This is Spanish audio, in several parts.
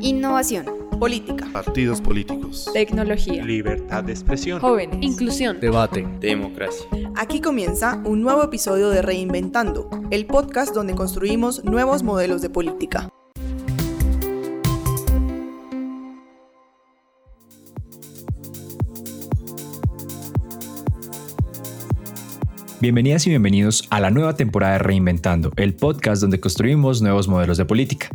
Innovación. Política. Partidos políticos. Tecnología. Libertad de expresión. Jóvenes. Inclusión. Debate. Democracia. Aquí comienza un nuevo episodio de Reinventando, el podcast donde construimos nuevos modelos de política. Bienvenidas y bienvenidos a la nueva temporada de Reinventando, el podcast donde construimos nuevos modelos de política.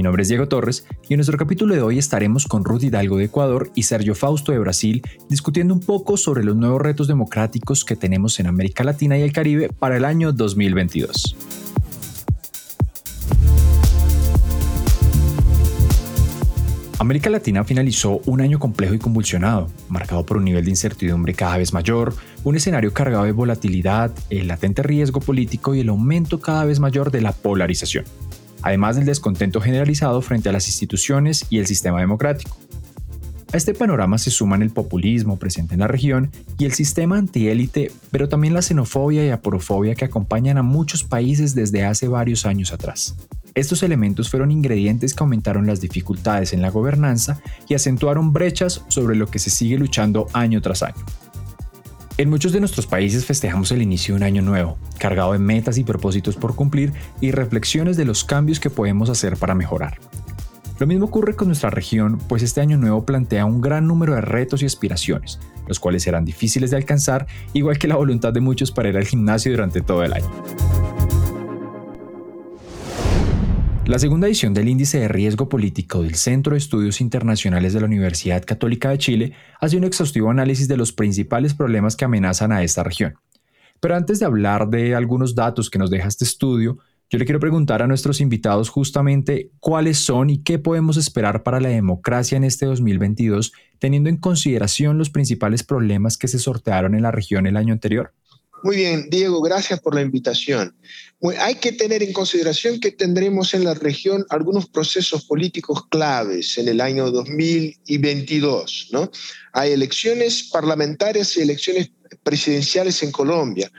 Mi nombre es Diego Torres y en nuestro capítulo de hoy estaremos con Ruth Hidalgo de Ecuador y Sergio Fausto de Brasil discutiendo un poco sobre los nuevos retos democráticos que tenemos en América Latina y el Caribe para el año 2022. América Latina finalizó un año complejo y convulsionado, marcado por un nivel de incertidumbre cada vez mayor, un escenario cargado de volatilidad, el latente riesgo político y el aumento cada vez mayor de la polarización, además del descontento generalizado frente a las instituciones y el sistema democrático. A este panorama se suman el populismo presente en la región y el sistema antiélite, pero también la xenofobia y aporofobia que acompañan a muchos países desde hace varios años atrás. Estos elementos fueron ingredientes que aumentaron las dificultades en la gobernanza y acentuaron brechas sobre lo que se sigue luchando año tras año. En muchos de nuestros países festejamos el inicio de un año nuevo, cargado de metas y propósitos por cumplir y reflexiones de los cambios que podemos hacer para mejorar. Lo mismo ocurre con nuestra región, pues este año nuevo plantea un gran número de retos y aspiraciones, los cuales serán difíciles de alcanzar, igual que la voluntad de muchos para ir al gimnasio durante todo el año. La segunda edición del Índice de Riesgo Político del Centro de Estudios Internacionales de la Universidad Católica de Chile hace un exhaustivo análisis de los principales problemas que amenazan a esta región. Pero antes de hablar de algunos datos que nos deja este estudio, yo le quiero preguntar a nuestros invitados justamente cuáles son y qué podemos esperar para la democracia en este 2022, teniendo en consideración los principales problemas que se sortearon en la región el año anterior. Muy bien, Diego, gracias por la invitación. hay que tener en consideración que tendremos en la región algunos procesos políticos claves en el año 2022. ¿no? Hay elecciones parlamentarias y elecciones presidenciales en Colombia.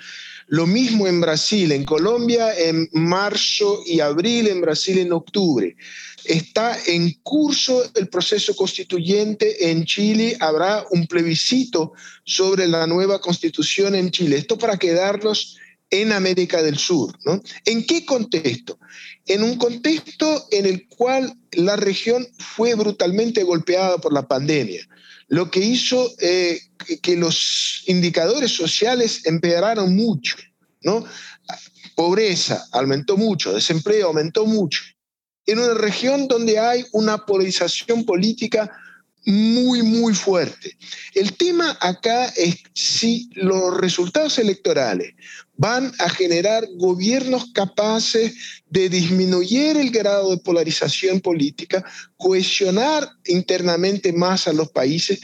Lo mismo en Brasil, en Colombia en marzo y abril, en Brasil en octubre. Está en curso el proceso constituyente en Chile, habrá un plebiscito sobre la nueva constitución en Chile. Esto para quedarnos en América del Sur. ¿no? ¿En qué contexto? En un contexto en el cual la región fue brutalmente golpeada por la pandemia, lo que hizo eh, que los indicadores sociales empeoraron mucho, ¿no? Pobreza aumentó mucho, desempleo aumentó mucho. En una región donde hay una polarización política muy, muy fuerte. El tema acá es si los resultados electorales van a generar gobiernos capaces de disminuir el grado de polarización política, cohesionar internamente más a los países,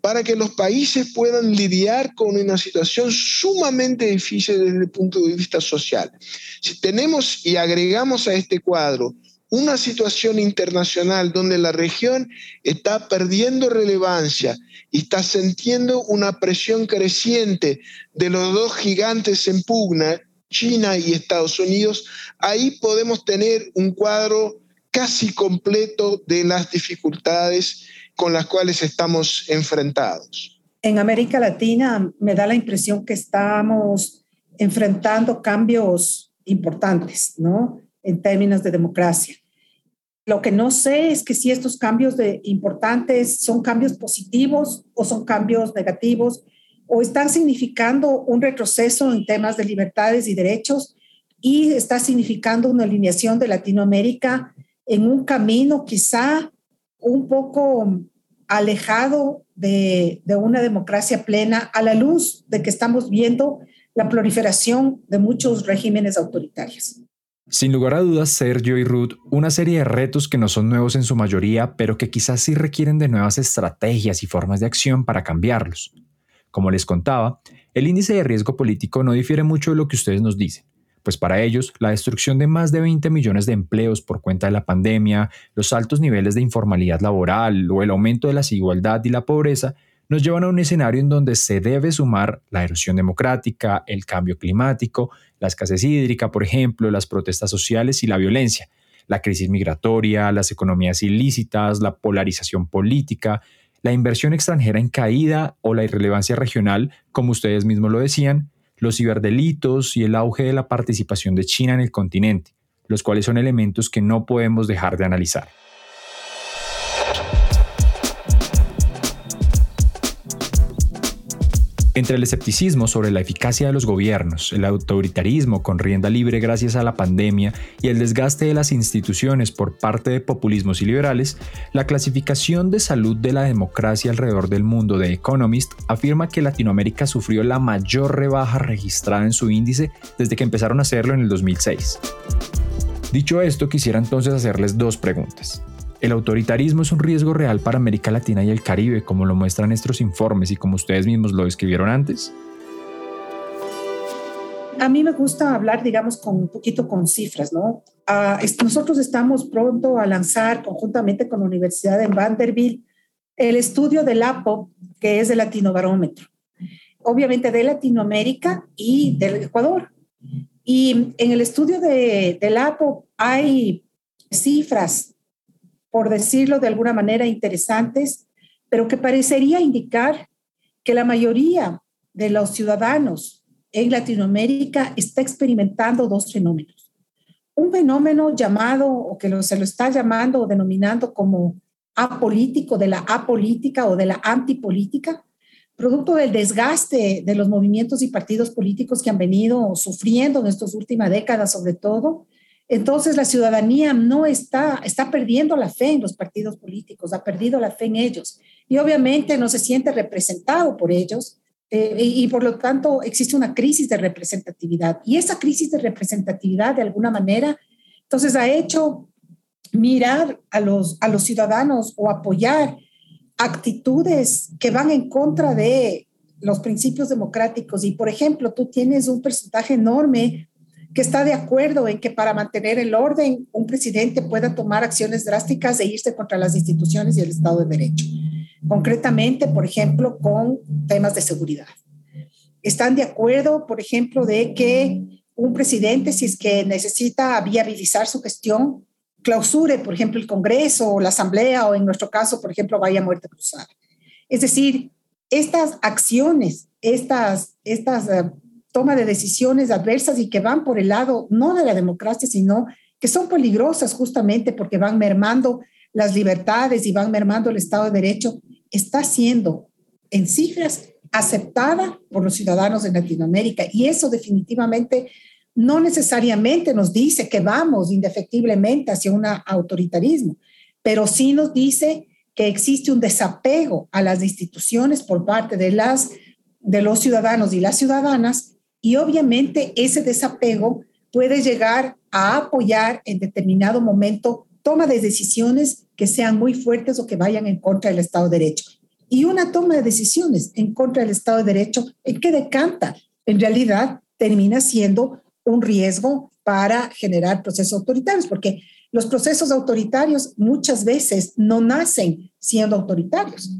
para que los países puedan lidiar con una situación sumamente difícil desde el punto de vista social. Si tenemos y agregamos a este cuadro una situación internacional donde la región está perdiendo relevancia y está sintiendo una presión creciente de los dos gigantes en pugna, China y Estados Unidos, ahí podemos tener un cuadro casi completo de las dificultades con las cuales estamos enfrentados. En América Latina me da la impresión que estamos enfrentando cambios importantes, ¿no? En términos de democracia. Lo que no sé es que si estos cambios de importantes son cambios positivos o son cambios negativos o están significando un retroceso en temas de libertades y derechos y está significando una alineación de Latinoamérica en un camino quizá un poco alejado de, una democracia plena a la luz de que estamos viendo la proliferación de muchos regímenes autoritarios. Sin lugar a dudas, Sergio y Ruth, una serie de retos que no son nuevos en su mayoría, pero que quizás sí requieren de nuevas estrategias y formas de acción para cambiarlos. Como les contaba, el índice de riesgo político no difiere mucho de lo que ustedes nos dicen pues para ellos la destrucción de más de 20 millones de empleos por cuenta de la pandemia, los altos niveles de informalidad laboral o el aumento de la desigualdad y la pobreza nos llevan a un escenario en donde se debe sumar la erosión democrática, el cambio climático, la escasez hídrica, por ejemplo, las protestas sociales y la violencia, la crisis migratoria, las economías ilícitas, la polarización política, la inversión extranjera en caída o la irrelevancia regional, como ustedes mismos lo decían, los ciberdelitos y el auge de la participación de China en el continente, los cuales son elementos que no podemos dejar de analizar. Entre el escepticismo sobre la eficacia de los gobiernos, el autoritarismo con rienda libre gracias a la pandemia y el desgaste de las instituciones por parte de populismos y liberales, la clasificación de salud de la democracia alrededor del mundo de Economist afirma que Latinoamérica sufrió la mayor rebaja registrada en su índice desde que empezaron a hacerlo en el 2006. Dicho esto, quisiera entonces hacerles dos preguntas. El autoritarismo es un riesgo real para América Latina y el Caribe, como lo muestran estos informes y como ustedes mismos lo describieron antes. A mí me gusta hablar, digamos, con un poquito con cifras, ¿no? Ah, nosotros estamos pronto a lanzar conjuntamente con la Universidad de Vanderbilt el estudio del APO, que es el Latinobarómetro, obviamente de Latinoamérica y del Ecuador. Y en el estudio de, del APO hay cifras por decirlo de alguna manera, interesantes, pero que parecería indicar que la mayoría de los ciudadanos en Latinoamérica está experimentando dos fenómenos. Un fenómeno llamado, o que se lo está llamando o denominando como apolítico, de la apolítica o de la antipolítica, producto del desgaste de los movimientos y partidos políticos que han venido sufriendo en estas últimas décadas, sobre todo, entonces la ciudadanía no está, está perdiendo la fe en los partidos políticos, ha perdido la fe en ellos y obviamente no se siente representado por ellos eh, y, por lo tanto existe una crisis de representatividad. Y esa crisis de representatividad de alguna manera, entonces ha hecho mirar a los, a los ciudadanos o apoyar actitudes que van en contra de los principios democráticos. Y por ejemplo, tú tienes un porcentaje enorme que está de acuerdo en que para mantener el orden un presidente pueda tomar acciones drásticas e irse contra las instituciones y el Estado de Derecho. Concretamente, por ejemplo, con temas de seguridad. Están de acuerdo, por ejemplo, de que un presidente, si es que necesita viabilizar su gestión, clausure, por ejemplo, el Congreso o la Asamblea o en nuestro caso, por ejemplo, vaya a muerte cruzada. Es decir, estas acciones, estas, estas eh, toma de decisiones adversas y que van por el lado no de la democracia, sino que son peligrosas justamente porque van mermando las libertades y van mermando el Estado de Derecho, está siendo en cifras aceptada por los ciudadanos de Latinoamérica. Y eso definitivamente no necesariamente nos dice que vamos indefectiblemente hacia un autoritarismo, pero sí nos dice que existe un desapego a las instituciones por parte de, las, de los ciudadanos y las ciudadanas y obviamente ese desapego puede llegar a apoyar en determinado momento toma de decisiones que sean muy fuertes o que vayan en contra del Estado de Derecho. Y una toma de decisiones en contra del Estado de Derecho, ¿en qué decanta? En realidad termina siendo un riesgo para generar procesos autoritarios, porque los procesos autoritarios muchas veces no nacen siendo autoritarios.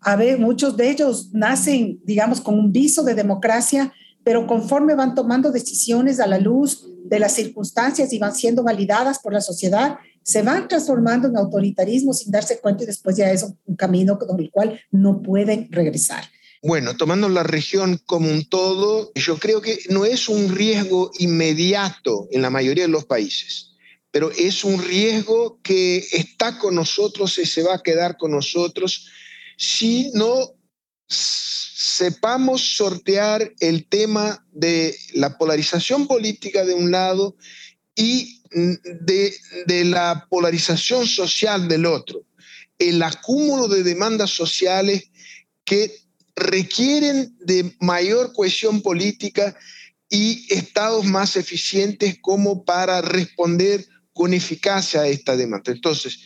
A ver, muchos de ellos nacen, digamos, con un viso de democracia pero conforme van tomando decisiones a la luz de las circunstancias y van siendo validadas por la sociedad, se van transformando en autoritarismo sin darse cuenta y después ya es un camino con el cual no pueden regresar. Bueno, tomando la región como un todo, yo creo que no es un riesgo inmediato en la mayoría de los países, pero es un riesgo que está con nosotros y se va a quedar con nosotros si no sepamos sortear el tema de la polarización política de un lado y de, la polarización social del otro, el acúmulo de demandas sociales que requieren de mayor cohesión política y estados más eficientes como para responder con eficacia a esta demanda. Entonces,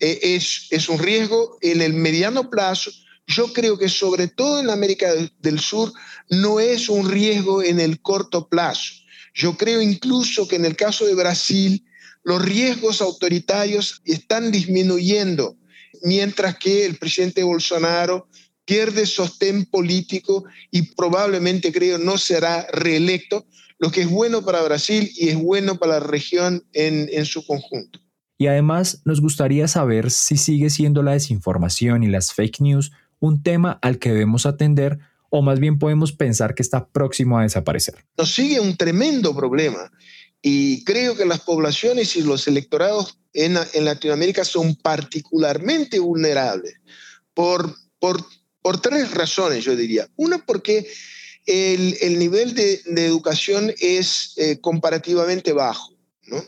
eh, es, es un riesgo en el mediano plazo, yo creo que sobre todo en América del Sur no es un riesgo en el corto plazo. Yo creo incluso que en el caso de Brasil los riesgos autoritarios están disminuyendo, mientras que el presidente Bolsonaro pierde sostén político y probablemente creo no será reelecto, lo que es bueno para Brasil y es bueno para la región en, en su conjunto. Y además nos gustaría saber si sigue siendo la desinformación y las fake news un tema al que debemos atender o más bien podemos pensar que está próximo a desaparecer. Nos sigue un tremendo problema y creo que las poblaciones y los electorados en, Latinoamérica son particularmente vulnerables por, tres razones, yo diría. Una, porque el, nivel de, educación es eh, comparativamente bajo. ¿no?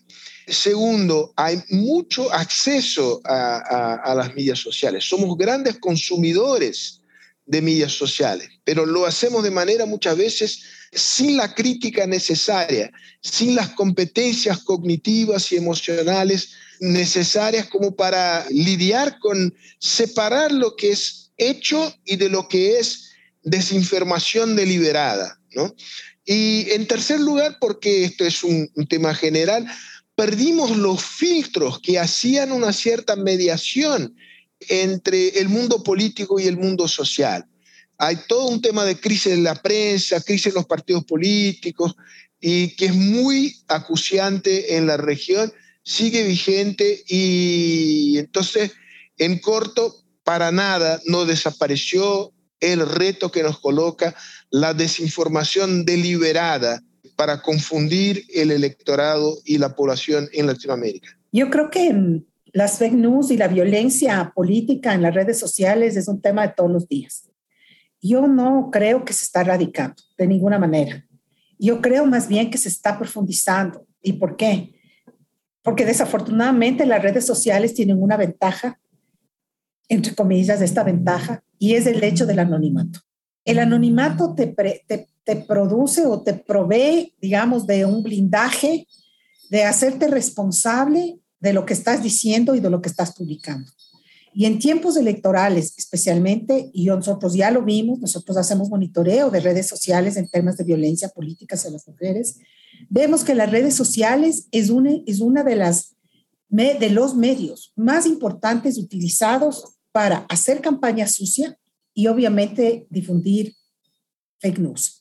Segundo, hay mucho acceso a, las medias sociales. Somos grandes consumidores de medias sociales, pero lo hacemos de manera muchas veces sin la crítica necesaria, sin las competencias cognitivas y emocionales necesarias como para lidiar con separar lo que es hecho y de lo que es desinformación deliberada. Y en tercer lugar, porque esto es un tema general, perdimos los filtros que hacían una cierta mediación entre el mundo político y el mundo social. Hay todo un tema de crisis en la prensa, crisis en los partidos políticos, y que es muy acuciante en la región, sigue vigente y entonces, en corto, para nada no desapareció el reto que nos coloca la desinformación deliberada para confundir el electorado y la población en Latinoamérica? Yo creo que mm, las fake news y la violencia política en las redes sociales es un tema de todos los días. Yo no creo que se está erradicando de ninguna manera. Yo creo más bien que se está profundizando. ¿Y por qué? Porque desafortunadamente las redes sociales tienen una ventaja, entre comillas, esta ventaja, y es el hecho del anonimato. El anonimato te, te, te produce o te provee, digamos, de un blindaje, de hacerte responsable de lo que estás diciendo y de lo que estás publicando. Y en tiempos electorales, especialmente, y nosotros ya lo vimos, nosotros hacemos monitoreo de redes sociales en temas de violencia política hacia las mujeres, vemos que las redes sociales es una, es una de, las, de los medios más importantes utilizados para hacer campaña sucia y obviamente difundir fake news.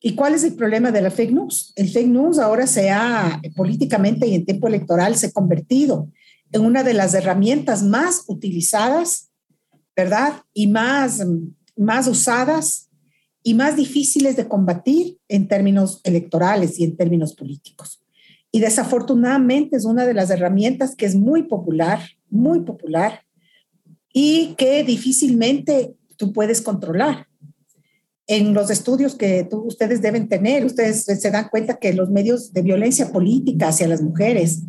¿Y cuál es el problema de la fake news? El fake news ahora se ha políticamente y en tiempo electoral se ha convertido en una de las herramientas más utilizadas, ¿verdad? Y más, más usadas y más difíciles de combatir en términos electorales y en términos políticos. Y desafortunadamente es una de las herramientas que es muy popular, muy popular, y que difícilmente tú puedes controlar en los estudios que ustedes deben tener, ustedes se dan cuenta que los medios de violencia política hacia las mujeres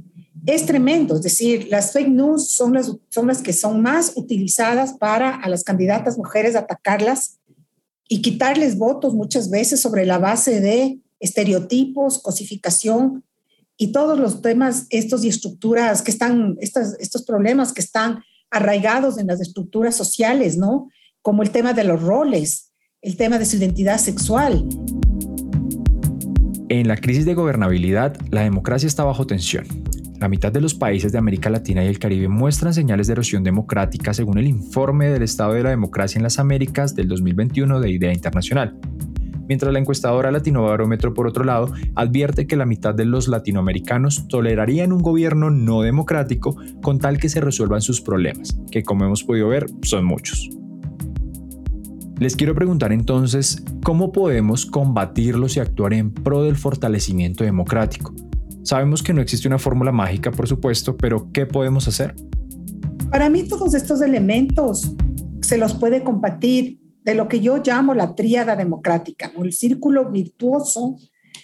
es tremendo. Es decir, las fake news son las, son las que son más utilizadas para a las candidatas mujeres atacarlas y quitarles votos muchas veces sobre la base de estereotipos, cosificación y todos los temas estos y estructuras que están, estos, estos problemas que están arraigados en las estructuras sociales, ¿no? Como el tema de los roles, el tema de su identidad sexual. En la crisis de gobernabilidad, la democracia está bajo tensión. La mitad de los países de América Latina y el Caribe muestran señales de erosión democrática según el informe del Estado de la Democracia en las Américas del 2021 de Idea Internacional. Mientras la encuestadora Latinobarómetro, por otro lado, advierte que la mitad de los latinoamericanos tolerarían un gobierno no democrático con tal que se resuelvan sus problemas, que como hemos podido ver son muchos. Les quiero preguntar entonces, ¿cómo podemos combatirlos y actuar en pro del fortalecimiento democrático? Sabemos que no existe una fórmula mágica, por supuesto, pero ¿qué podemos hacer? Para mí todos estos elementos se los puede combatir de lo que yo llamo la tríada democrática, o el círculo virtuoso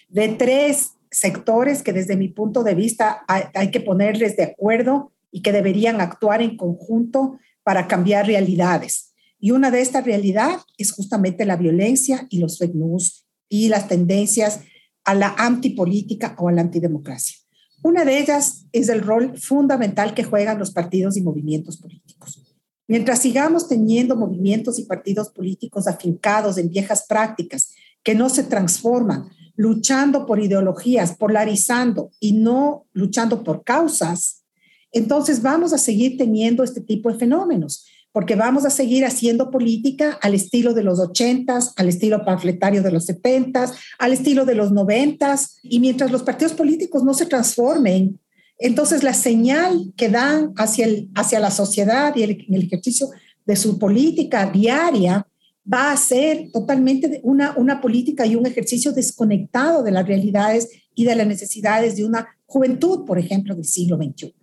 de tres sectores que desde mi punto de vista hay, que ponerles de acuerdo y que deberían actuar en conjunto para cambiar realidades. Y una de estas realidades es justamente la violencia y los fake news y las tendencias a la antipolítica o a la antidemocracia. Una de ellas es el rol fundamental que juegan los partidos y movimientos políticos. Mientras sigamos teniendo movimientos y partidos políticos afincados en viejas prácticas que no se transforman, luchando por ideologías, polarizando y no luchando por causas, entonces vamos a seguir teniendo este tipo de fenómenos porque vamos a seguir haciendo política al estilo de los ochentas, al estilo panfletario de los setentas, al estilo de los noventas, y mientras los partidos políticos no se transformen Entonces, la señal que dan hacia, el, hacia la sociedad y el, el ejercicio de su política diaria va a ser totalmente una, una política y un ejercicio desconectado de las realidades y de las necesidades de una juventud, por ejemplo, del siglo XXI.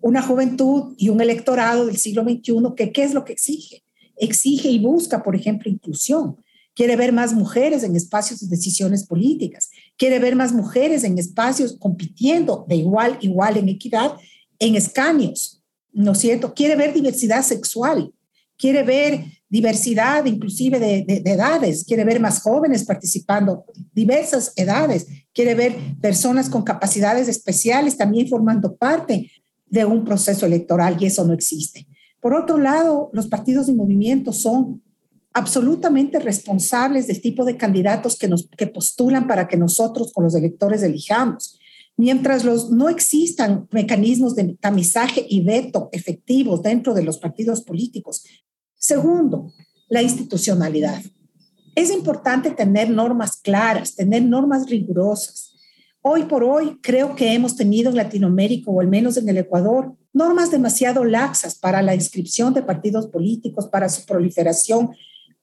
Una juventud y un electorado del siglo XXI que, ¿qué es lo que exige? Exige y busca, por ejemplo, inclusión. Quiere ver más mujeres en espacios de decisiones políticas. Quiere ver más mujeres en espacios compitiendo de igual, igual en equidad, en escaños, ¿no es cierto? Quiere ver diversidad sexual. Quiere ver diversidad inclusive de, de, edades, quiere ver más jóvenes participando, diversas edades, quiere ver personas con capacidades especiales también formando parte de un proceso electoral y eso no existe. Por otro lado, los partidos y movimientos son absolutamente responsables del tipo de candidatos que, nos, que postulan para que nosotros con los electores elijamos. Mientras los, no existan mecanismos de tamizaje y veto efectivos dentro de los partidos políticos, Segundo, la institucionalidad. Es importante tener normas claras, tener normas rigurosas. Hoy por hoy creo que hemos tenido en Latinoamérica, o al menos en el Ecuador, normas demasiado laxas para la inscripción de partidos políticos, para su proliferación,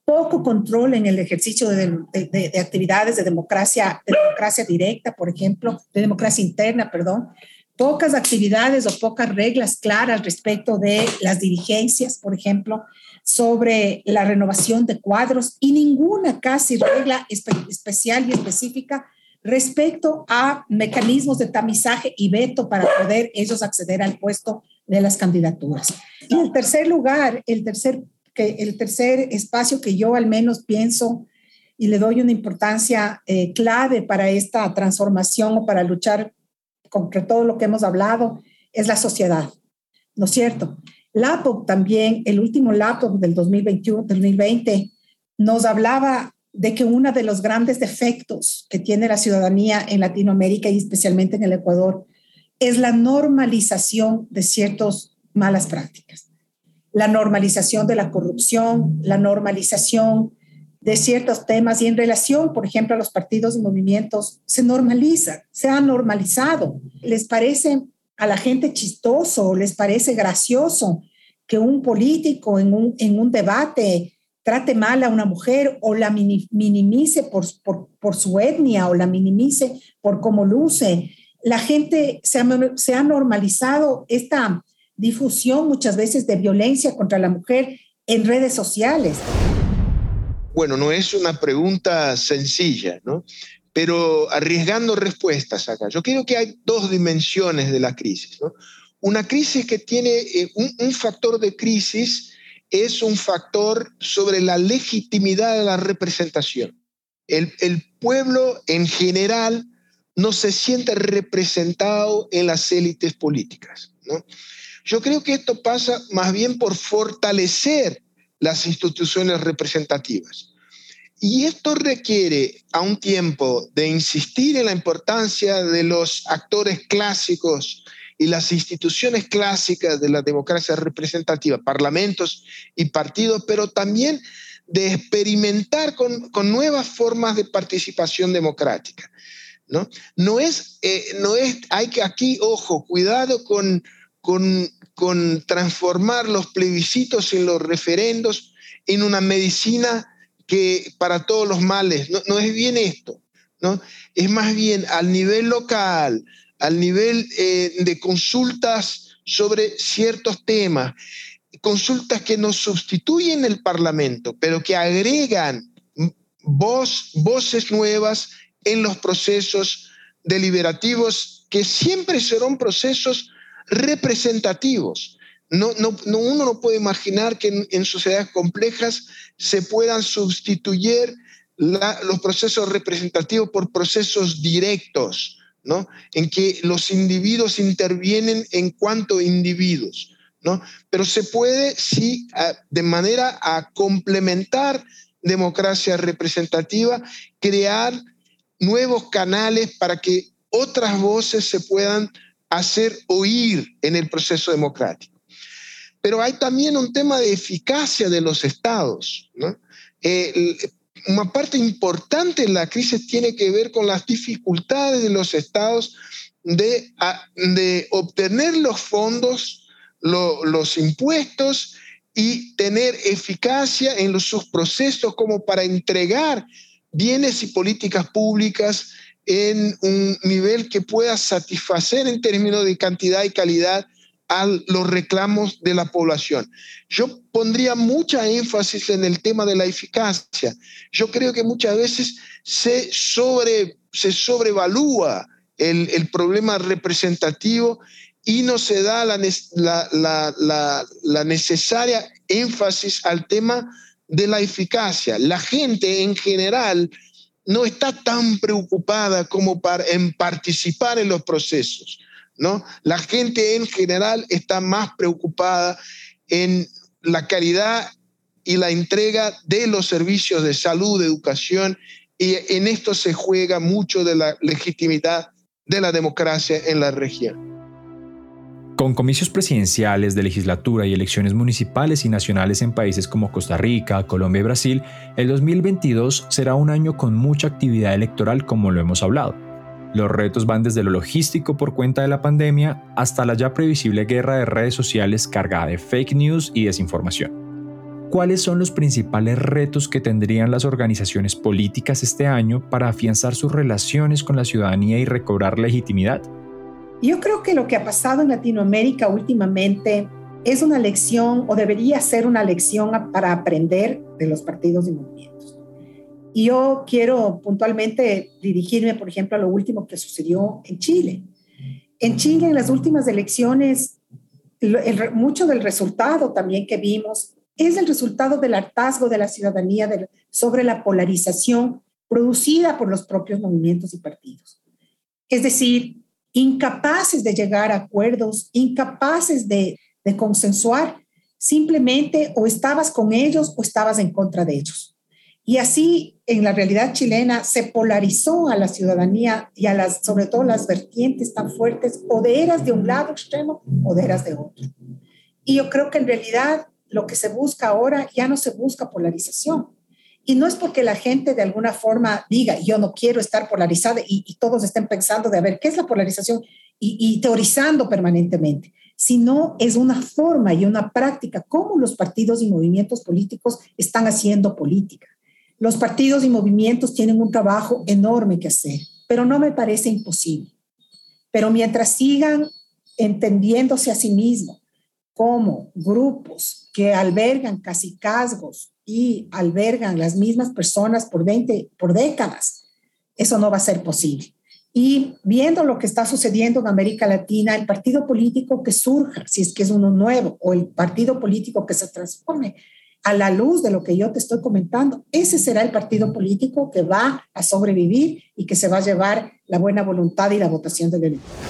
poco control en el ejercicio de, de, actividades de democracia, de democracia directa, por ejemplo, de democracia interna, perdón, pocas actividades o pocas reglas claras respecto de las dirigencias, por ejemplo, sobre la renovación de cuadros y ninguna casi regla especial y específica respecto a mecanismos de tamizaje y veto para poder ellos acceder al puesto de las candidaturas. Y en tercer lugar, el tercer, que, el tercer espacio que yo al menos pienso y le doy una importancia eh, clave para esta transformación o para luchar contra todo lo que hemos hablado es la sociedad, ¿no es cierto? LAPOC también, el último LAPOC del 2021, 2020, nos hablaba de que uno de los grandes defectos que tiene la ciudadanía en Latinoamérica y especialmente en el Ecuador es la normalización de ciertas malas prácticas. La normalización de la corrupción, la normalización de ciertos temas y en relación, por ejemplo, a los partidos y movimientos, se normaliza, se ha normalizado. Les parece a la gente chistoso, les parece gracioso que un político en un, en un debate trate mal a una mujer o la minimice por, su etnia o la minimice por cómo luce. La gente se ha, normalizado esta difusión muchas veces de violencia contra la mujer en redes sociales. Bueno, no es una pregunta sencilla, ¿no? pero arriesgando respuestas acá. Yo creo que hay dos dimensiones de la crisis. Una crisis que tiene eh, un, factor de crisis es un factor sobre la legitimidad de la representación. El, el, pueblo en general no se siente representado en las élites políticas. ¿no? Yo creo que esto pasa más bien por fortalecer las instituciones representativas. Y esto requiere a un tiempo de insistir en la importancia de los actores clásicos y las instituciones clásicas de la democracia representativa, parlamentos y partidos, pero también de experimentar con, con nuevas formas de participación democrática. ¿no? No, es, eh, no es, hay que aquí, ojo, cuidado con, con, con transformar los plebiscitos en los referendos en una medicina que para todos los males, no, es bien esto, ¿no? Es más bien al nivel local, al nivel eh, de consultas sobre ciertos temas, consultas que no sustituyen el Parlamento, pero que agregan voz, voces nuevas en los procesos deliberativos, que siempre serán procesos representativos. No, no, uno no puede imaginar que en, sociedades complejas se puedan sustituir los procesos representativos por procesos directos, ¿no? en que los individuos intervienen en cuanto individuos. ¿no? Pero se puede, sí, de manera a complementar democracia representativa, crear nuevos canales para que otras voces se puedan hacer oír en el proceso democrático. Pero hay también un tema de eficacia de los estados. Eh, una parte importante de la crisis tiene que ver con las dificultades de los estados de, obtener los fondos, los impuestos y tener eficacia en sus procesos como para entregar bienes y políticas públicas en un nivel que pueda satisfacer en términos de cantidad y calidad a los reclamos de la población. Yo pondría mucha énfasis en el tema de la eficacia. Yo creo que muchas veces se, sobre, se sobrevalúa el, el problema representativo y no se da la, la, la, la, necesaria énfasis al tema de la eficacia. La gente en general no está tan preocupada como para, en participar en los procesos. ¿No? La gente en general está más preocupada en la calidad y la entrega de los servicios de salud, de educación, y en esto se juega mucho de la legitimidad de la democracia en la región. Con comicios presidenciales de legislatura y elecciones municipales y nacionales en países como Costa Rica, Colombia y Brasil, el 2022 será un año con mucha actividad electoral como lo hemos hablado. Los retos van desde lo logístico por cuenta de la pandemia hasta la ya previsible guerra de redes sociales cargada de fake news y desinformación. ¿Cuáles son los principales retos que tendrían las organizaciones políticas este año para afianzar sus relaciones con la ciudadanía y recobrar legitimidad? Yo creo que lo que ha pasado en Latinoamérica últimamente es una lección o debería ser una lección para aprender de los partidos y movimientos. Y yo quiero puntualmente dirigirme, por ejemplo, a lo último que sucedió en Chile. En Chile, en las últimas elecciones, mucho del resultado también que vimos es el resultado del hartazgo de la ciudadanía sobre la polarización producida por los propios movimientos y partidos. Es decir, incapaces de llegar a acuerdos, incapaces de, consensuar, simplemente o estabas con ellos o estabas en contra de ellos. Y así, en la realidad chilena, se polarizó a la ciudadanía y a las, sobre todo las vertientes tan fuertes, o de eras de un lado extremo o de eras de otro. Y yo creo que en realidad lo que se busca ahora ya no se busca polarización, y no es porque la gente de alguna forma diga, yo no quiero estar polarizada y, todos estén pensando de a ver qué es la polarización y, y, teorizando permanentemente, sino es una forma y una práctica, como los partidos y movimientos políticos están haciendo política. Los partidos y movimientos tienen un trabajo enorme que hacer, pero no me parece imposible. Pero mientras sigan entendiéndose a sí mismos como grupos que albergan casi casgos y albergan las mismas personas por 20, por décadas, eso no va a ser posible. Y viendo lo que está sucediendo en América Latina, el partido político que surja, si es que es uno nuevo, o el partido político que se transforme a la luz de lo que yo te estoy comentando, ese será el partido político que va a sobrevivir y que se va a llevar la buena voluntad y la votación del electorado.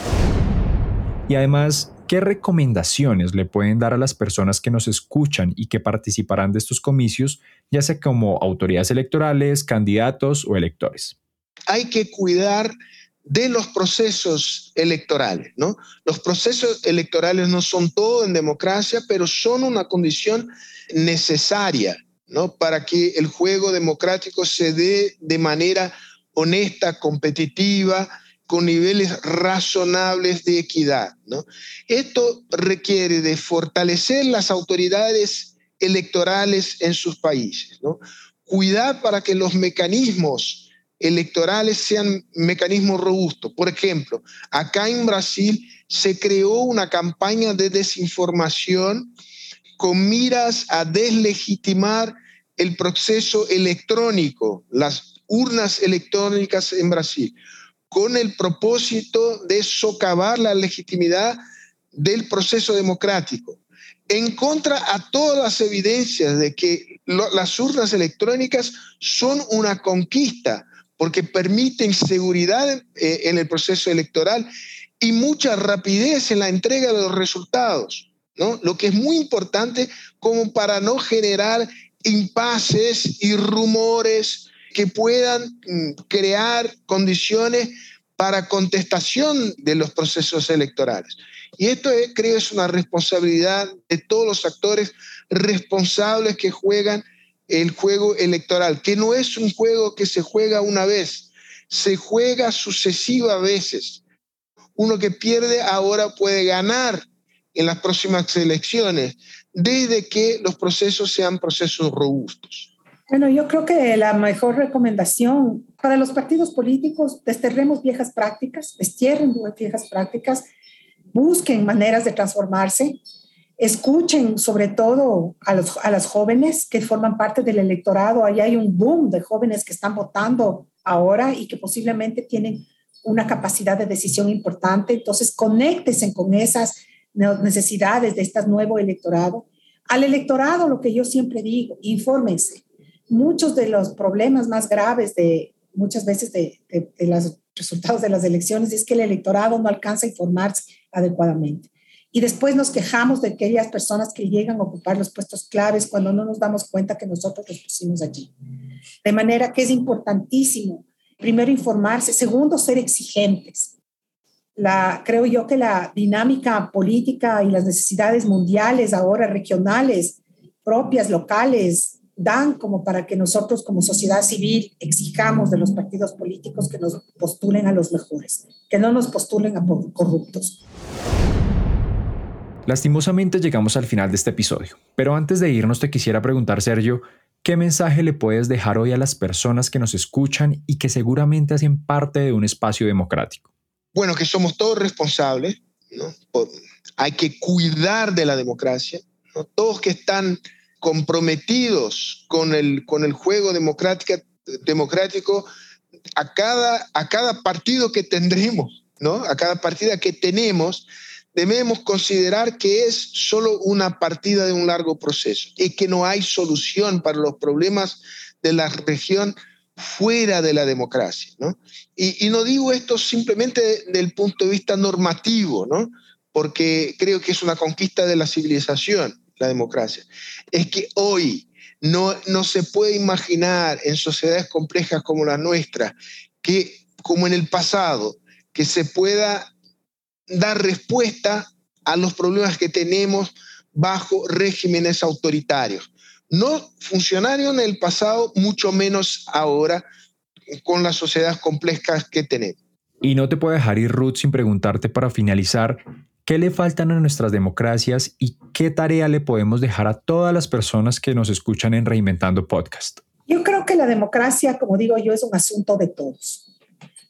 Y además, ¿Qué recomendaciones le pueden dar a las personas que nos escuchan y que participarán de estos comicios, ya sea como autoridades electorales, candidatos o electores? Hay que cuidar de los procesos electorales, ¿no? Los procesos electorales no son todo en democracia, pero son una condición necesaria, ¿no? Para que el juego democrático se dé de manera honesta, competitiva, con niveles razonables de equidad. ¿no? Esto requiere de fortalecer las autoridades electorales en sus países, ¿no? cuidar para que los mecanismos electorales sean mecanismos robustos. Por ejemplo, acá en Brasil se creó una campaña de desinformación con miras a deslegitimar el proceso electrónico, las urnas electrónicas en Brasil con el propósito de socavar la legitimidad del proceso democrático, en contra a todas las evidencias de que las urnas electrónicas son una conquista, porque permiten seguridad eh, en el proceso electoral y mucha rapidez en la entrega de los resultados, ¿no? Lo que es muy importante como para no generar impases y rumores que puedan mm, crear condiciones para contestación de los procesos electorales. Y esto creo es una responsabilidad de todos los actores responsables que juegan el juego electoral, que no es un juego que se juega una vez, se juega sucesivas veces. Uno que pierde ahora puede ganar en las próximas elecciones, desde que los procesos sean procesos robustos. Bueno, yo creo que la mejor recomendación para los partidos políticos, desterremos viejas prácticas, destierren viejas prácticas, busquen maneras de transformarse, escuchen sobre todo a, los, las jóvenes que forman parte del electorado. Ahí hay un boom de jóvenes que están votando ahora y que posiblemente tienen una capacidad de decisión importante. Entonces, conéctense con esas necesidades de este nuevo electorado. Al electorado, lo que yo siempre digo, infórmense. Muchos de los problemas más graves de muchas veces de, de los resultados de las elecciones es que el electorado no alcanza a informarse adecuadamente. Y después nos quejamos de aquellas personas que llegan a ocupar los puestos claves cuando no nos damos cuenta que nosotros los pusimos allí. De manera que es importantísimo, primero, informarse, segundo, ser exigentes. La, creo yo que la dinámica política y las necesidades mundiales, ahora regionales, propias, locales, dan como para que nosotros como sociedad civil exijamos de los partidos políticos que nos postulen a los mejores, que no nos postulen a corruptos. Lastimosamente llegamos al final de este episodio, pero antes de irnos te quisiera preguntar, Sergio, ¿qué mensaje le puedes dejar hoy a las personas que nos escuchan y que seguramente hacen parte de un espacio democrático? Bueno, que somos todos responsables, ¿no? hay que cuidar de la democracia, todos que están comprometidos con el, con el juego democrático, a cada, a cada partido que tendremos, ¿no? a cada partida que tenemos, debemos considerar que es solo una partida de un largo proceso y que no hay solución para los problemas de la región fuera de la democracia. ¿no? Y, no digo esto simplemente del punto de vista normativo, ¿no? porque creo que es una conquista de la civilización, la democracia. Es que hoy no, no se puede imaginar en sociedades complejas como la nuestra que, como en el pasado, que se pueda dar respuesta a los problemas que tenemos bajo regímenes autoritarios. No funcionaron en el pasado, mucho menos ahora con las sociedades complejas que tenemos. Y no te puedo dejar ir, Ruth, sin preguntarte para finalizar, ¿qué le faltan a nuestras democracias y qué tarea le podemos dejar a todas las personas que nos escuchan en Reinventando Podcast? Yo creo que la democracia, como digo yo, es un asunto de todos.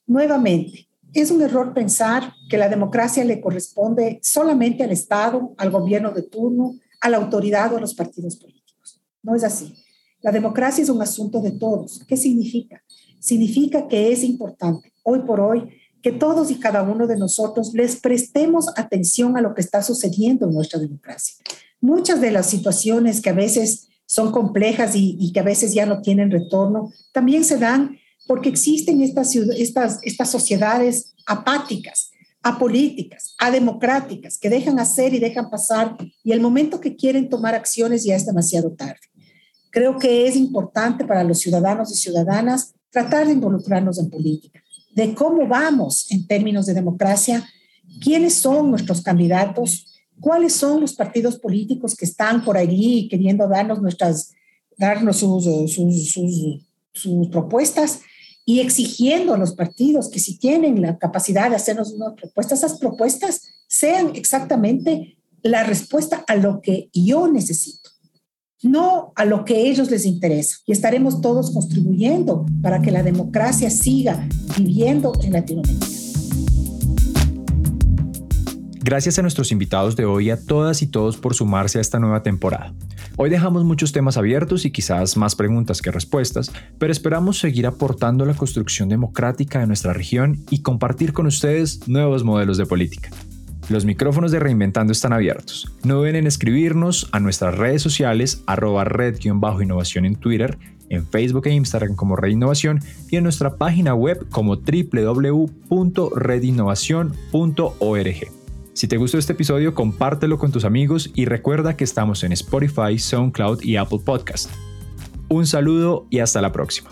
Nuevamente, es un error pensar que la democracia le corresponde solamente al Estado, al gobierno de turno, a la autoridad o a los partidos políticos. No es así. La democracia es un asunto de todos. ¿Qué significa? Significa que es importante, hoy por hoy, que todos y cada uno de nosotros les prestemos atención a lo que está sucediendo en nuestra democracia. Muchas de las situaciones que a veces son complejas y, que a veces ya no tienen retorno, también se dan porque existen estas, estas, estas sociedades apáticas, apolíticas, ademocráticas, que dejan hacer y dejan pasar, y el momento que quieren tomar acciones ya es demasiado tarde. Creo que es importante para los ciudadanos y ciudadanas tratar de involucrarnos en política, de cómo vamos en términos de democracia, quiénes son nuestros candidatos, cuáles son los partidos políticos que están por allí queriendo darnos nuestras, darnos sus, sus, sus, sus propuestas y exigiendo a los partidos que si tienen la capacidad de hacernos unas propuestas, esas propuestas sean exactamente la respuesta a lo que yo necesito, no a lo que ellos les interesa. Y estaremos todos contribuyendo para que la democracia siga viviendo en Latinoamérica. Gracias a nuestros invitados de hoy, a todas y todos por sumarse a esta nueva temporada. Hoy dejamos muchos temas abiertos y quizás más preguntas que respuestas, pero esperamos seguir aportando la construcción democrática de nuestra región y compartir con ustedes nuevos modelos de política. Los micrófonos de Reinventando están abiertos. No duden en escribirnos a nuestras redes sociales, arroba red-innovación en Twitter, en Facebook e Instagram como Red Innovación y en nuestra página web como www.redinnovación.org. Si te gustó este episodio, compártelo con tus amigos y recuerda que estamos en Spotify, SoundCloud y Apple Podcast. Un saludo y hasta la próxima.